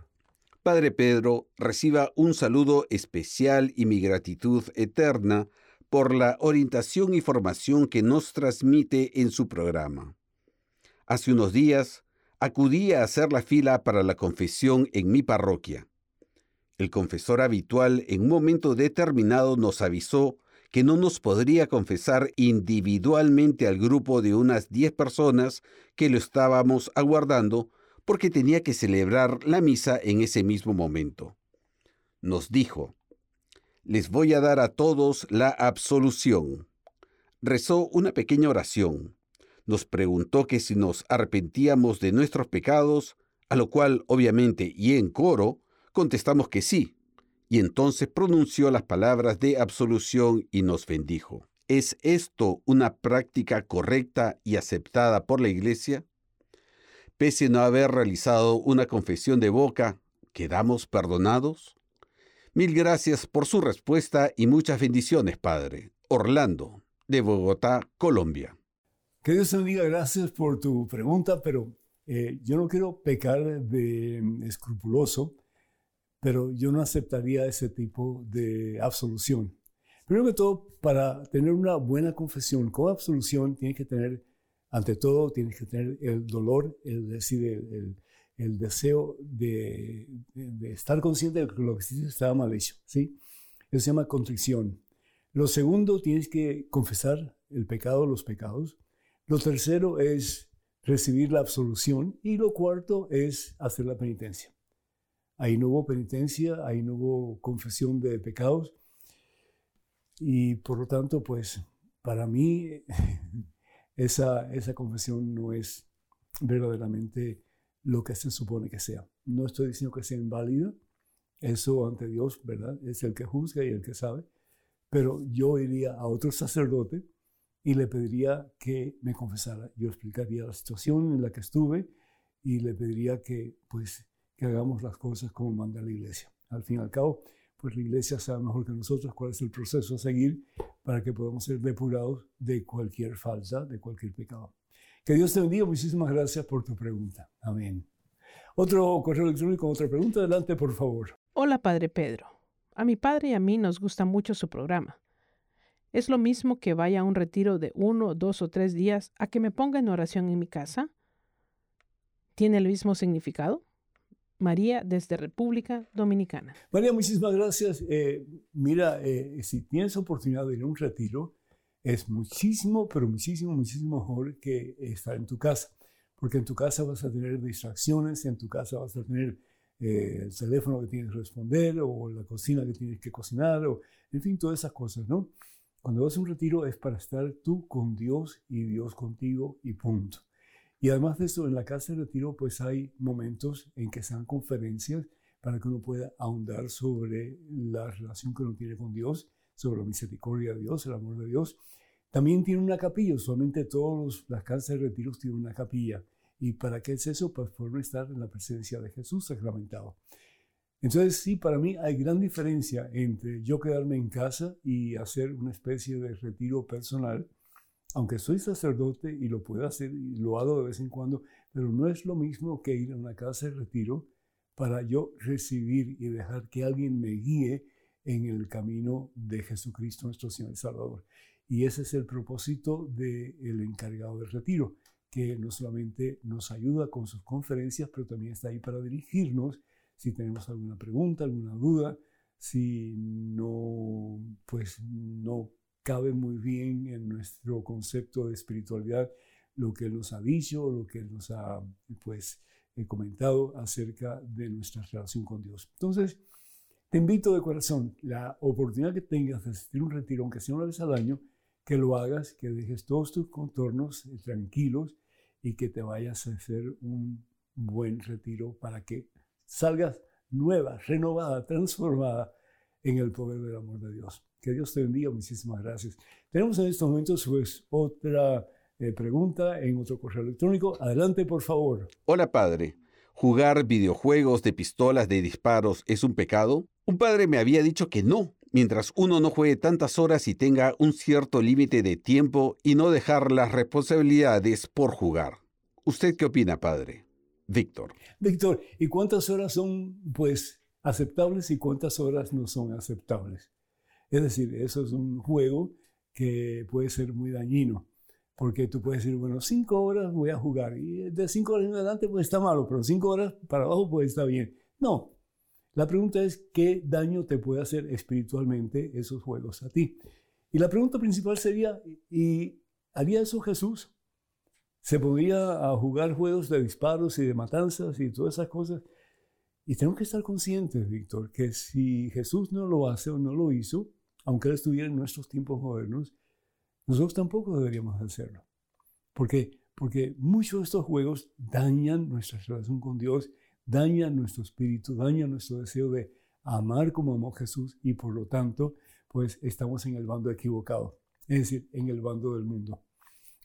Padre Pedro, reciba un saludo especial y mi gratitud eterna por la orientación y formación que nos transmite en su programa. Hace unos días acudí a hacer la fila para la confesión en mi parroquia. El confesor habitual en un momento determinado nos avisó que no nos podría confesar individualmente al grupo de unas 10 personas que lo estábamos aguardando porque tenía que celebrar la misa en ese mismo momento. Nos dijo, les voy a dar a todos la absolución. Rezó una pequeña oración nos preguntó que si nos arrepentíamos de nuestros pecados, a lo cual obviamente y en coro contestamos que sí, y entonces pronunció las palabras de absolución y nos bendijo. ¿Es esto una práctica correcta y aceptada por la Iglesia? Pese a no haber realizado una confesión de boca, ¿quedamos perdonados? Mil gracias por su respuesta y muchas bendiciones, Padre. Orlando, de Bogotá, Colombia. Que Dios te gracias por tu pregunta, pero eh, yo no quiero pecar de mm, escrupuloso, pero yo no aceptaría ese tipo de absolución. Primero que todo, para tener una buena confesión con absolución, tienes que tener, ante todo, tienes que tener el dolor, el, decir, el, deseo de, de, estar consciente de que lo que hiciste estaba mal hecho. ¿sí? Eso se llama contrición. Lo segundo, tienes que confesar el pecado, los pecados. Lo tercero es recibir la absolución y lo cuarto es hacer la penitencia. Ahí no hubo penitencia, ahí no hubo confesión de pecados y por lo tanto, pues para mí esa, esa confesión no es verdaderamente lo que se supone que sea. No estoy diciendo que sea inválida, eso ante Dios, ¿verdad? Es el que juzga y el que sabe, pero yo iría a otro sacerdote y le pediría que me confesara. Yo explicaría la situación en la que estuve y le pediría que, pues, que hagamos las cosas como manda la iglesia. Al fin y al cabo, pues la iglesia sabe mejor que nosotros cuál es el proceso a seguir para que podamos ser depurados de cualquier falta, de cualquier pecado. Que Dios te bendiga. Muchísimas gracias por tu pregunta. Amén. Otro correo electrónico, otra pregunta. Adelante, por favor. Hola, Padre Pedro. A mi padre y a mí nos gusta mucho su programa. ¿Es lo mismo que vaya a un retiro de uno, dos o tres días a que me ponga en oración en mi casa? ¿Tiene el mismo significado? María desde República Dominicana. María, muchísimas gracias. Eh, mira, eh, si tienes oportunidad de ir a un retiro, es muchísimo, pero muchísimo, muchísimo mejor que estar en tu casa. Porque en tu casa vas a tener distracciones, en tu casa vas a tener eh, el teléfono que tienes que responder, o la cocina que tienes que cocinar, o en fin, todas esas cosas, ¿no? Cuando vas a un retiro es para estar tú con Dios y Dios contigo y punto. Y además de eso, en la casa de retiro pues hay momentos en que se dan conferencias para que uno pueda ahondar sobre la relación que uno tiene con Dios, sobre la misericordia de Dios, el amor de Dios. También tiene una capilla, usualmente todas las casas de retiros tienen una capilla. ¿Y para qué es eso? Pues por no estar en la presencia de Jesús sacramentado. Entonces sí, para mí hay gran diferencia entre yo quedarme en casa y hacer una especie de retiro personal, aunque soy sacerdote y lo puedo hacer y lo hago de vez en cuando, pero no es lo mismo que ir a una casa de retiro para yo recibir y dejar que alguien me guíe en el camino de Jesucristo nuestro Señor y Salvador. Y ese es el propósito del encargado del retiro, que no solamente nos ayuda con sus conferencias, pero también está ahí para dirigirnos si tenemos alguna pregunta, alguna duda, si no, pues no cabe muy bien en nuestro concepto de espiritualidad lo que Él nos ha dicho, lo que Él nos ha pues, comentado acerca de nuestra relación con Dios. Entonces, te invito de corazón, la oportunidad que tengas de asistir a un retiro, aunque sea una vez al año, que lo hagas, que dejes todos tus contornos eh, tranquilos y que te vayas a hacer un buen retiro para que salgas nueva, renovada, transformada en el poder del amor de Dios. Que Dios te bendiga, muchísimas gracias. Tenemos en estos momentos pues otra eh, pregunta en otro correo electrónico. Adelante, por favor. Hola, padre. ¿Jugar videojuegos de pistolas de disparos es un pecado? Un padre me había dicho que no, mientras uno no juegue tantas horas y tenga un cierto límite de tiempo y no dejar las responsabilidades por jugar. ¿Usted qué opina, padre? Víctor. Víctor, ¿y cuántas horas son pues aceptables y cuántas horas no son aceptables? Es decir, eso es un juego que puede ser muy dañino, porque tú puedes decir, bueno, cinco horas voy a jugar y de cinco horas en adelante pues está malo, pero cinco horas para abajo pues está bien. No, la pregunta es qué daño te puede hacer espiritualmente esos juegos a ti. Y la pregunta principal sería, ¿y haría eso Jesús? se podía a jugar juegos de disparos y de matanzas y todas esas cosas. Y tenemos que estar conscientes, Víctor, que si Jesús no lo hace o no lo hizo, aunque Él estuviera en nuestros tiempos modernos, nosotros tampoco deberíamos hacerlo. ¿Por qué? Porque muchos de estos juegos dañan nuestra relación con Dios, dañan nuestro espíritu, dañan nuestro deseo de amar como amó Jesús y por lo tanto, pues estamos en el bando equivocado, es decir, en el bando del mundo.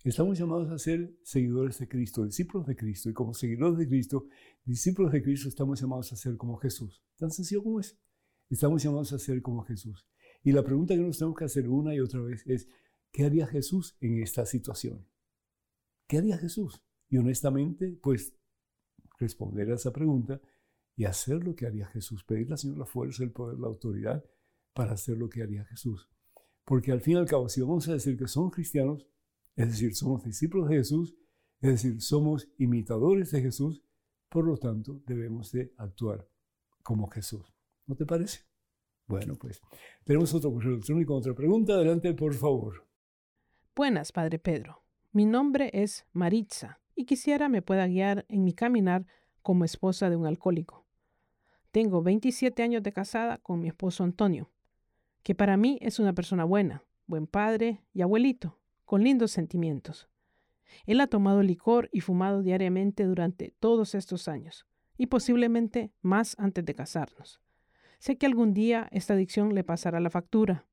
Estamos llamados a ser seguidores de Cristo, discípulos de Cristo. Y como seguidores de Cristo, discípulos de Cristo, estamos llamados a ser como Jesús. Tan sencillo como es. Estamos llamados a ser como Jesús. Y la pregunta que nos tenemos que hacer una y otra vez es, ¿qué haría Jesús en esta situación? ¿Qué haría Jesús? Y honestamente, pues responder a esa pregunta y hacer lo que haría Jesús. Pedirle al Señor la fuerza, el poder, la autoridad para hacer lo que haría Jesús. Porque al fin y al cabo, si vamos a decir que son cristianos, es decir, somos discípulos de Jesús, es decir, somos imitadores de Jesús, por lo tanto debemos de actuar como Jesús. ¿No te parece? Bueno, pues tenemos otro correo electrónico, otra pregunta. Adelante, por favor. Buenas, Padre Pedro. Mi nombre es Maritza y quisiera me pueda guiar en mi caminar como esposa de un alcohólico. Tengo 27 años de casada con mi esposo Antonio, que para mí es una persona buena, buen padre y abuelito con lindos sentimientos. Él ha tomado licor y fumado diariamente durante todos estos años, y posiblemente más antes de casarnos. Sé que algún día esta adicción le pasará la factura.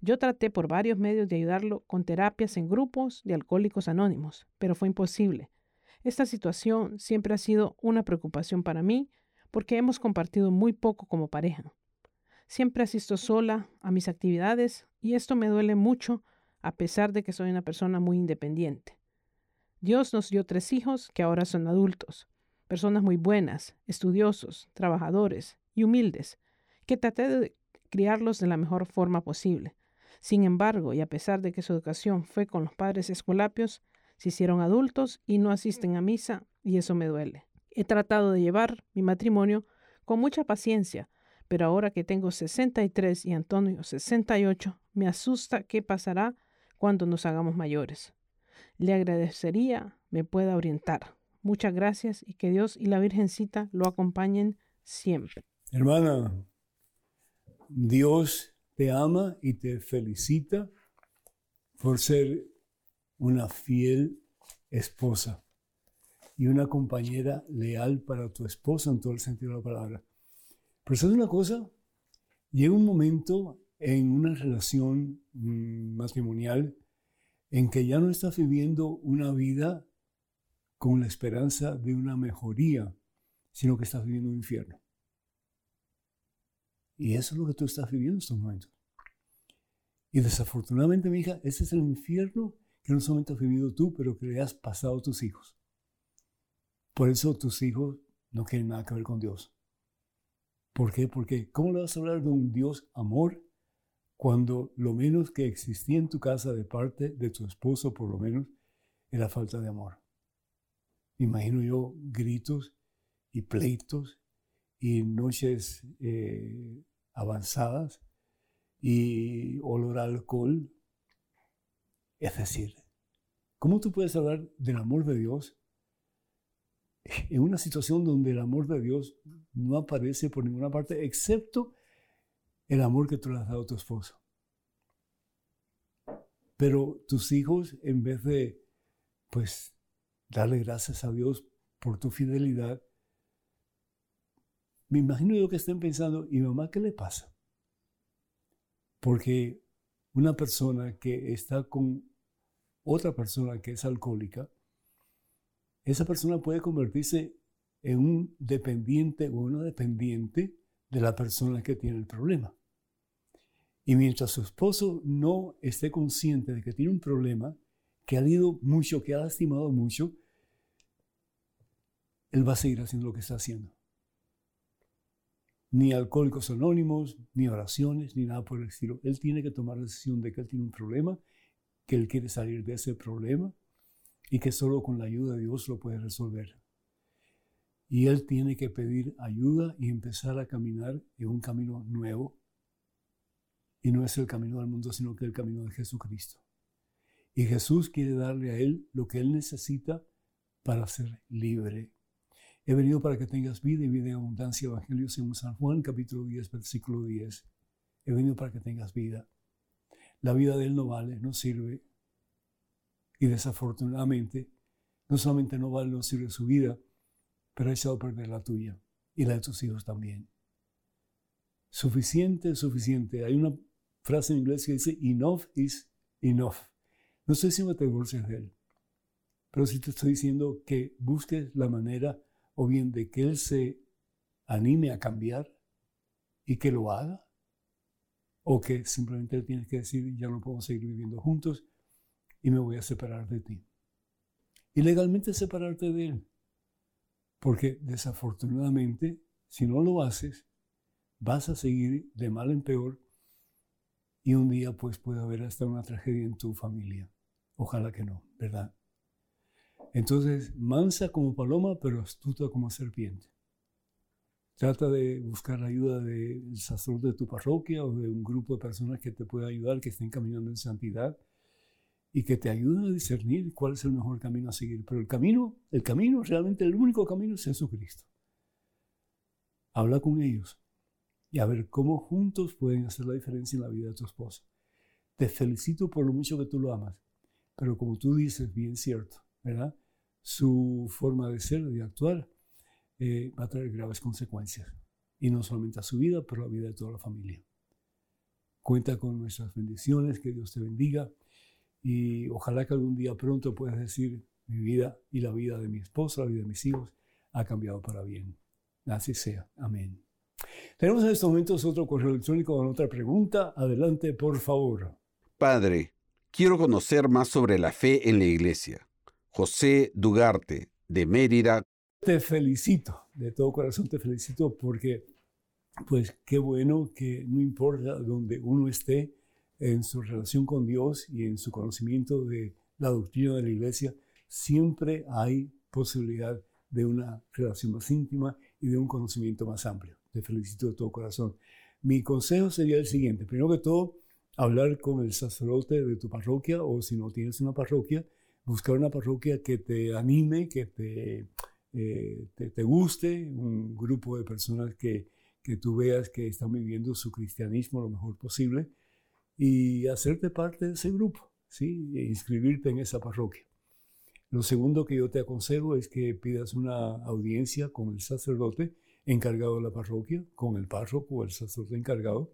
Yo traté por varios medios de ayudarlo con terapias en grupos de alcohólicos anónimos, pero fue imposible. Esta situación siempre ha sido una preocupación para mí porque hemos compartido muy poco como pareja. Siempre asisto sola a mis actividades y esto me duele mucho a pesar de que soy una persona muy independiente. Dios nos dio tres hijos que ahora son adultos, personas muy buenas, estudiosos, trabajadores y humildes, que traté de criarlos de la mejor forma posible. Sin embargo, y a pesar de que su educación fue con los padres escolapios, se hicieron adultos y no asisten a misa, y eso me duele. He tratado de llevar mi matrimonio con mucha paciencia, pero ahora que tengo 63 y Antonio 68, me asusta qué pasará cuando nos hagamos mayores. Le agradecería me pueda orientar. Muchas gracias y que Dios y la Virgencita lo acompañen siempre. Hermana, Dios te ama y te felicita por ser una fiel esposa y una compañera leal para tu esposo en todo el sentido de la palabra. Pero ¿sabes una cosa? Llega un momento en una relación mm, matrimonial en que ya no estás viviendo una vida con la esperanza de una mejoría, sino que estás viviendo un infierno. Y eso es lo que tú estás viviendo en estos momentos. Y desafortunadamente, mi hija, ese es el infierno que no solamente has vivido tú, pero que le has pasado a tus hijos. Por eso tus hijos no quieren nada que ver con Dios. ¿Por qué? Porque ¿cómo le vas a hablar de un Dios amor cuando lo menos que existía en tu casa de parte de tu esposo, por lo menos, era falta de amor? imagino yo gritos y pleitos y noches eh, avanzadas y olor a alcohol. Es decir, ¿cómo tú puedes hablar del amor de Dios en una situación donde el amor de Dios no aparece por ninguna parte excepto el amor que tú le has dado a tu esposo? Pero tus hijos, en vez de, pues, darle gracias a Dios por tu fidelidad, me imagino yo que estén pensando, ¿y mamá qué le pasa? Porque una persona que está con otra persona que es alcohólica, esa persona puede convertirse en un dependiente o una dependiente de la persona que tiene el problema. Y mientras su esposo no esté consciente de que tiene un problema, que ha ido mucho, que ha lastimado mucho, él va a seguir haciendo lo que está haciendo. Ni alcohólicos anónimos, ni oraciones, ni nada por el estilo. Él tiene que tomar la decisión de que él tiene un problema, que él quiere salir de ese problema y que solo con la ayuda de Dios lo puede resolver. Y él tiene que pedir ayuda y empezar a caminar en un camino nuevo. Y no es el camino del mundo, sino que el camino de Jesucristo. Y Jesús quiere darle a él lo que él necesita para ser libre. He venido para que tengas vida y vida en abundancia. Evangelio según San Juan, capítulo 10, versículo 10. He venido para que tengas vida. La vida de él no vale, no sirve. Y desafortunadamente, no solamente no vale, no sirve su vida, pero ha echado a perder la tuya y la de tus hijos también. Suficiente, suficiente. Hay una frase en inglés que dice, enough is enough. No estoy diciendo que te divorcies de él, pero sí te estoy diciendo que busques la manera o bien de que él se anime a cambiar y que lo haga, o que simplemente le tienes que decir, ya no podemos seguir viviendo juntos y me voy a separar de ti. Y legalmente separarte de él, porque desafortunadamente, si no lo haces, vas a seguir de mal en peor y un día pues puede haber hasta una tragedia en tu familia. Ojalá que no, ¿verdad? Entonces, mansa como paloma, pero astuta como serpiente. Trata de buscar la ayuda del sacerdote de tu parroquia o de un grupo de personas que te pueda ayudar, que estén caminando en santidad y que te ayuden a discernir cuál es el mejor camino a seguir. Pero el camino, el camino, realmente el único camino es Jesucristo. Habla con ellos y a ver cómo juntos pueden hacer la diferencia en la vida de tu esposa. Te felicito por lo mucho que tú lo amas. Pero como tú dices, bien cierto, ¿verdad? Su forma de ser, de actuar, eh, va a traer graves consecuencias. Y no solamente a su vida, pero a la vida de toda la familia. Cuenta con nuestras bendiciones, que Dios te bendiga. Y ojalá que algún día pronto puedas decir, mi vida y la vida de mi esposa, la vida de mis hijos, ha cambiado para bien. Así sea. Amén. Tenemos en estos momentos otro correo electrónico con otra pregunta. Adelante, por favor. Padre, Quiero conocer más sobre la fe en la iglesia. José Dugarte, de Mérida. Te felicito, de todo corazón te felicito porque, pues qué bueno que no importa donde uno esté en su relación con Dios y en su conocimiento de la doctrina de la iglesia, siempre hay posibilidad de una relación más íntima y de un conocimiento más amplio. Te felicito de todo corazón. Mi consejo sería el siguiente. Primero que todo, hablar con el sacerdote de tu parroquia o si no tienes una parroquia, buscar una parroquia que te anime, que te, eh, te, guste, un grupo de personas que, que tú veas que están viviendo su cristianismo lo mejor posible y hacerte parte de ese grupo, ¿sí? E inscribirte en esa parroquia. Lo segundo que yo te aconsejo es que pidas una audiencia con el sacerdote encargado de la parroquia, con el párroco o el sacerdote encargado,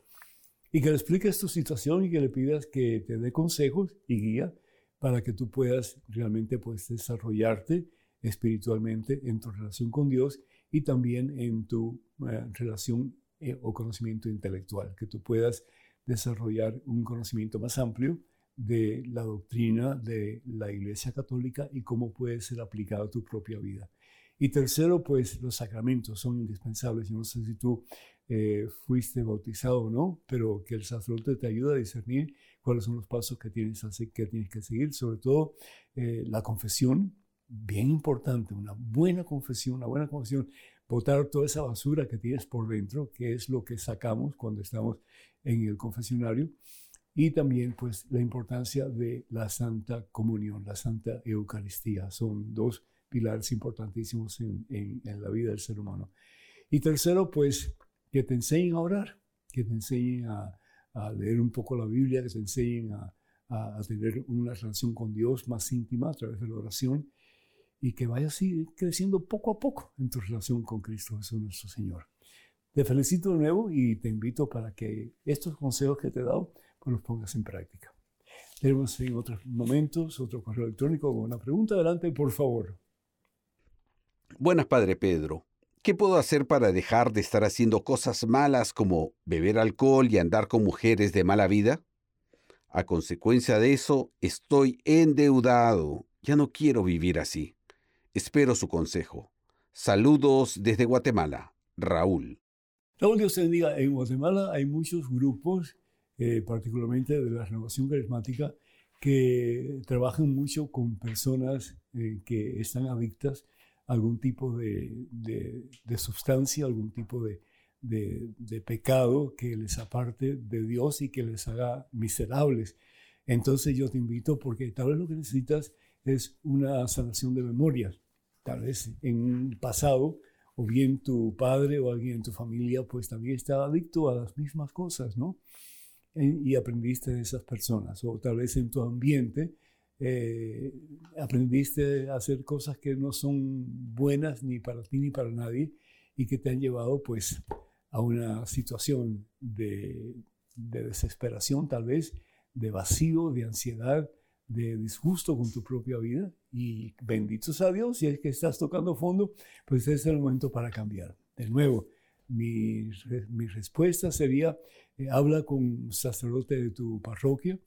y que le expliques tu situación y que le pidas que te dé consejos y guía para que tú puedas realmente pues, desarrollarte espiritualmente en tu relación con Dios y también en tu eh, relación eh, o conocimiento intelectual, que tú puedas desarrollar un conocimiento más amplio de la doctrina de la Iglesia Católica y cómo puede ser aplicado a tu propia vida. Y tercero, pues los sacramentos son indispensables. Yo no sé si tú eh, fuiste bautizado o no, pero que el sacerdote te ayuda a discernir cuáles son los pasos que tienes, que, tienes que seguir, sobre todo eh, la confesión, bien importante, una buena confesión, una buena confesión, botar toda esa basura que tienes por dentro, que es lo que sacamos cuando estamos en el confesionario, y también pues la importancia de la Santa Comunión, la Santa Eucaristía, son dos pilares importantísimos en, en, la vida del ser humano. Y tercero, pues que te enseñen a orar, que te enseñen a, a leer un poco la Biblia, que te enseñen a, a, tener una relación con Dios más íntima a través de la oración y que vayas así creciendo poco a poco en tu relación con Cristo Jesús nuestro Señor. Te felicito de nuevo y te invito para que estos consejos que te he dado pues los pongas en práctica. Tenemos en otros momentos otro correo electrónico con una pregunta. Adelante, por favor. Buenas, Padre Pedro. ¿Qué puedo hacer para dejar de estar haciendo cosas malas como beber alcohol y andar con mujeres de mala vida? A consecuencia de eso, estoy endeudado. Ya no quiero vivir así. Espero su consejo. Saludos desde Guatemala. Raúl. Raúl, Dios te bendiga. En Guatemala hay muchos grupos, eh, particularmente de la renovación carismática, que trabajan mucho con personas eh, que están adictas algún tipo de, de, sustancia, algún tipo de, de, pecado que les aparte de Dios y que les haga miserables. Entonces yo te invito porque tal vez lo que necesitas es una sanación de memorias. Tal vez en un pasado, o bien tu padre o alguien en tu familia, pues también estaba adicto a las mismas cosas, ¿no? Y aprendiste de esas personas. O tal vez en tu ambiente eh, aprendiste a hacer cosas que no son buenas ni para ti ni para nadie y que te han llevado pues a una situación de, desesperación tal vez, de vacío, de ansiedad, de disgusto con tu propia vida y benditos a Dios si es que estás tocando fondo, pues es el momento para cambiar. De nuevo, mi, mi respuesta sería, eh, habla con un sacerdote de tu parroquia,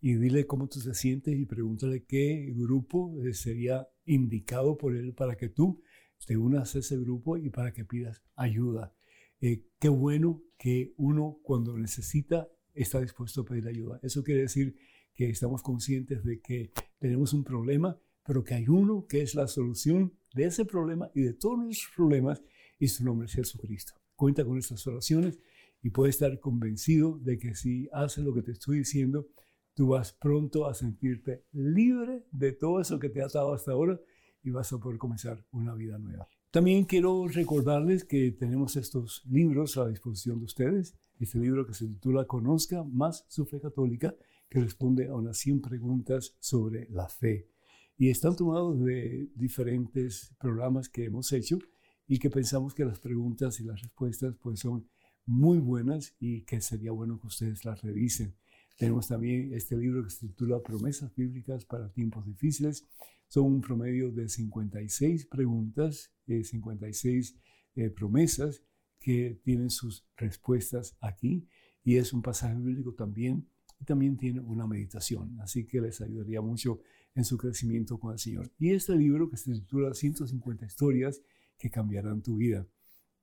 y dile cómo tú te sientes y pregúntale qué grupo eh, sería indicado por él para que tú te unas a ese grupo y para que pidas ayuda. Eh, qué bueno que uno cuando necesita está dispuesto a pedir ayuda. Eso quiere decir que estamos conscientes de que tenemos un problema, pero que hay uno que es la solución de ese problema y de todos nuestros problemas y su nombre es Jesucristo. Cuenta con estas oraciones y puedes estar convencido de que si haces lo que te estoy diciendo, tú vas pronto a sentirte libre de todo eso que te ha atado hasta ahora y vas a poder comenzar una vida nueva. También quiero recordarles que tenemos estos libros a disposición de ustedes. Este libro que se titula Conozca más su fe católica, que responde a unas 100 preguntas sobre la fe. Y están tomados de diferentes programas que hemos hecho y que pensamos que las preguntas y las respuestas pues son muy buenas y que sería bueno que ustedes las revisen. Tenemos también este libro que se titula Promesas Bíblicas para Tiempos Difíciles. Son un promedio de 56 preguntas, 56 eh, eh, promesas que tienen sus respuestas aquí. Y es un pasaje bíblico también. Y también tiene una meditación. Así que les ayudaría mucho en su crecimiento con el Señor. Y este libro que se titula 150 historias que cambiarán tu vida.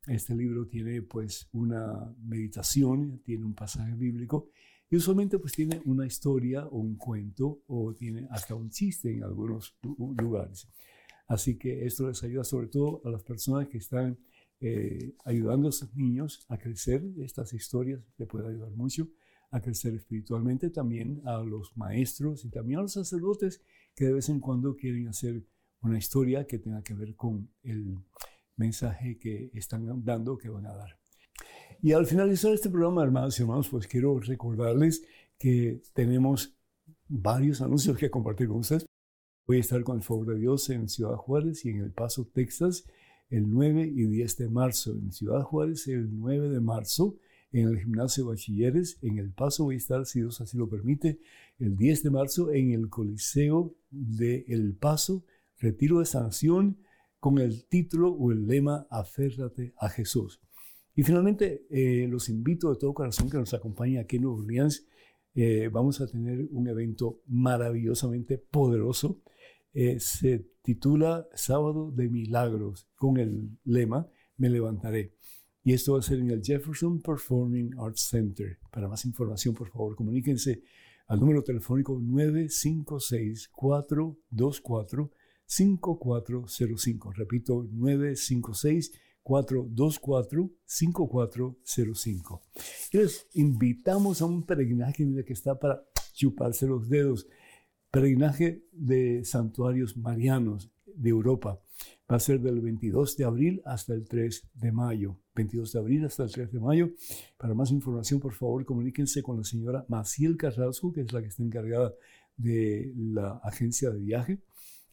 Este libro tiene pues una meditación, tiene un pasaje bíblico y usualmente pues tiene una historia o un cuento o tiene hasta un chiste en algunos lugares. Así que esto les ayuda sobre todo a las personas que están eh, ayudando a sus niños a crecer. Estas historias le pueden ayudar mucho a crecer espiritualmente, también a los maestros y también a los sacerdotes que de vez en cuando quieren hacer una historia que tenga que ver con el mensaje que están dando, que van a dar. Y al finalizar este programa, hermanos y hermanos, pues quiero recordarles que tenemos varios anuncios que compartir con ustedes. Voy a estar con el favor de Dios en Ciudad Juárez y en El Paso, Texas, el 9 y 10 de marzo. En Ciudad Juárez, el 9 de marzo, en el Gimnasio Bachilleres. En El Paso voy a estar, si Dios así lo permite, el 10 de marzo en el Coliseo de El Paso, Retiro de Sanción, con el título o el lema Aférrate a Jesús. Y finalmente, eh, los invito de todo corazón que nos acompañen aquí en Nueva Orleans. Eh, vamos a tener un evento maravillosamente poderoso. Eh, se titula Sábado de Milagros con el lema Me levantaré. Y esto va a ser en el Jefferson Performing Arts Center. Para más información, por favor, comuníquense al número telefónico 956-424-5405. Repito, 956-424-5405. Y les invitamos a un peregrinaje que está para chuparse los dedos. Peregrinaje de santuarios marianos de Europa. Va a ser del 22 de abril hasta el 3 de mayo. 22 de abril hasta el 3 de mayo. Para más información, por favor, comuníquense con la señora Maciel Carrasco, que es la que está encargada de la agencia de viaje.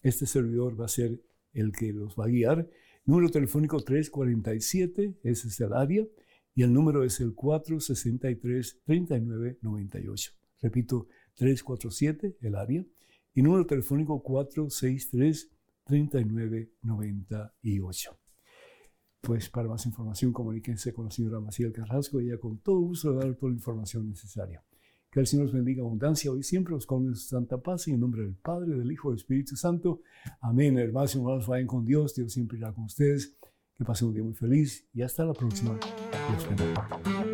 Este servidor va a ser el que los va a guiar. Número telefónico 347, ese es el área, y el número es el 463-3998. Repito, 347, el área, y número telefónico 463 3998. Pues para más información comuníquense con la señora Maciel Carrasco, ella con todo gusto le dar toda la información necesaria. Que el Señor os bendiga abundancia hoy siempre, os con su santa paz, en nombre del Padre, del Hijo y del Espíritu Santo. Amén. Hermanos y hermanos, vayan con Dios, Dios siempre irá con ustedes. Que pasen un día muy feliz y hasta la próxima. Dios bendiga.